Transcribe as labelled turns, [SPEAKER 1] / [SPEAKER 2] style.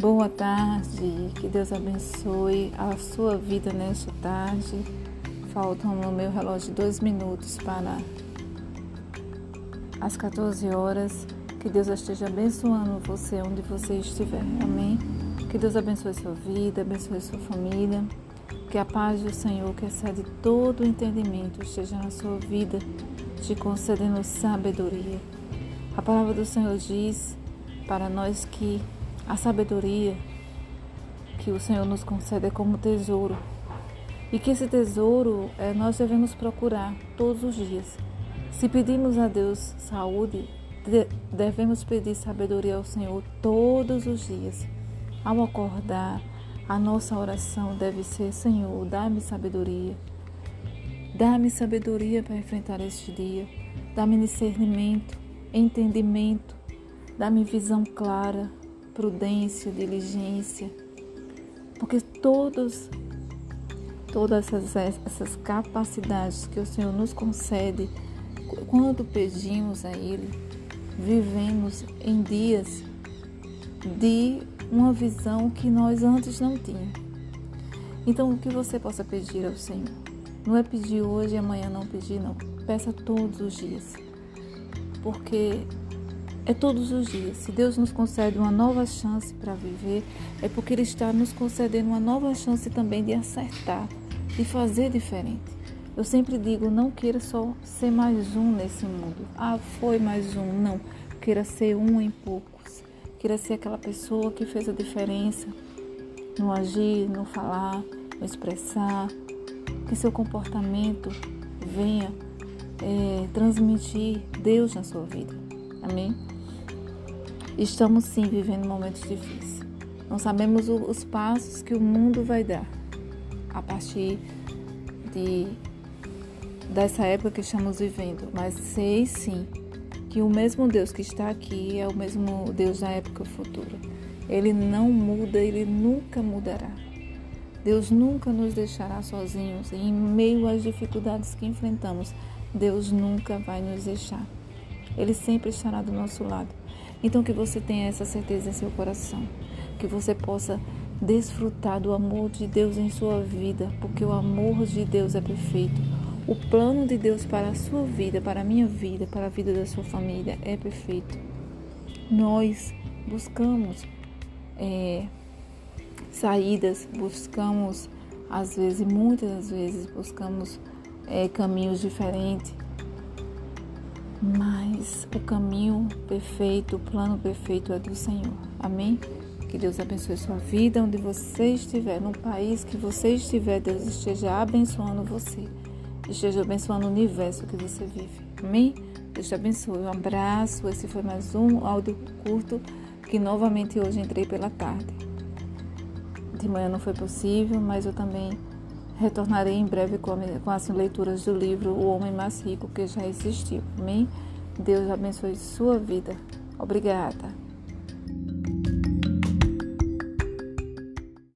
[SPEAKER 1] Boa tarde, que Deus abençoe a sua vida nesta tarde. Faltam no meu relógio dois minutos para as 14 horas. Que Deus esteja abençoando você onde você estiver. Amém. Que Deus abençoe sua vida, abençoe sua família. Que a paz do Senhor, que excede todo o entendimento, esteja na sua vida, te concedendo sabedoria. A palavra do Senhor diz para nós que a sabedoria que o Senhor nos concede é como tesouro. E que esse tesouro é, nós devemos procurar todos os dias. Se pedimos a Deus saúde, devemos pedir sabedoria ao Senhor todos os dias. Ao acordar, a nossa oração deve ser: Senhor, dá-me sabedoria. Dá-me sabedoria para enfrentar este dia. Dá-me discernimento, entendimento. Dá-me visão clara prudência, diligência, porque todos, todas essas, essas capacidades que o Senhor nos concede, quando pedimos a Ele, vivemos em dias de uma visão que nós antes não tínhamos. Então, o que você possa pedir ao Senhor? Não é pedir hoje e amanhã não pedir, não. Peça todos os dias. Porque é todos os dias. Se Deus nos concede uma nova chance para viver, é porque Ele está nos concedendo uma nova chance também de acertar, de fazer diferente. Eu sempre digo, não queira só ser mais um nesse mundo. Ah, foi mais um. Não. Queira ser um em poucos. Queira ser aquela pessoa que fez a diferença no agir, no falar, no expressar. Que seu comportamento venha é, transmitir Deus na sua vida. Amém? Estamos sim vivendo momentos difíceis. Não sabemos os passos que o mundo vai dar a partir de dessa época que estamos vivendo, mas sei sim que o mesmo Deus que está aqui é o mesmo Deus da época futura. Ele não muda, ele nunca mudará. Deus nunca nos deixará sozinhos em meio às dificuldades que enfrentamos. Deus nunca vai nos deixar. Ele sempre estará do nosso lado. Então que você tenha essa certeza em seu coração, que você possa desfrutar do amor de Deus em sua vida, porque o amor de Deus é perfeito. O plano de Deus para a sua vida, para a minha vida, para a vida da sua família é perfeito. Nós buscamos é, saídas, buscamos às vezes, muitas vezes buscamos é, caminhos diferentes mas o caminho perfeito, o plano perfeito é do Senhor. Amém? Que Deus abençoe sua vida, onde você estiver, no país que você estiver, Deus esteja abençoando você, esteja abençoando o universo que você vive. Amém? Deus te abençoe. Um abraço. Esse foi mais um áudio curto que novamente hoje entrei pela tarde. De manhã não foi possível, mas eu também Retornarei em breve com, as leituras do livro O Homem Mais Rico, que já existiu. Amém? Deus abençoe sua vida. Obrigada.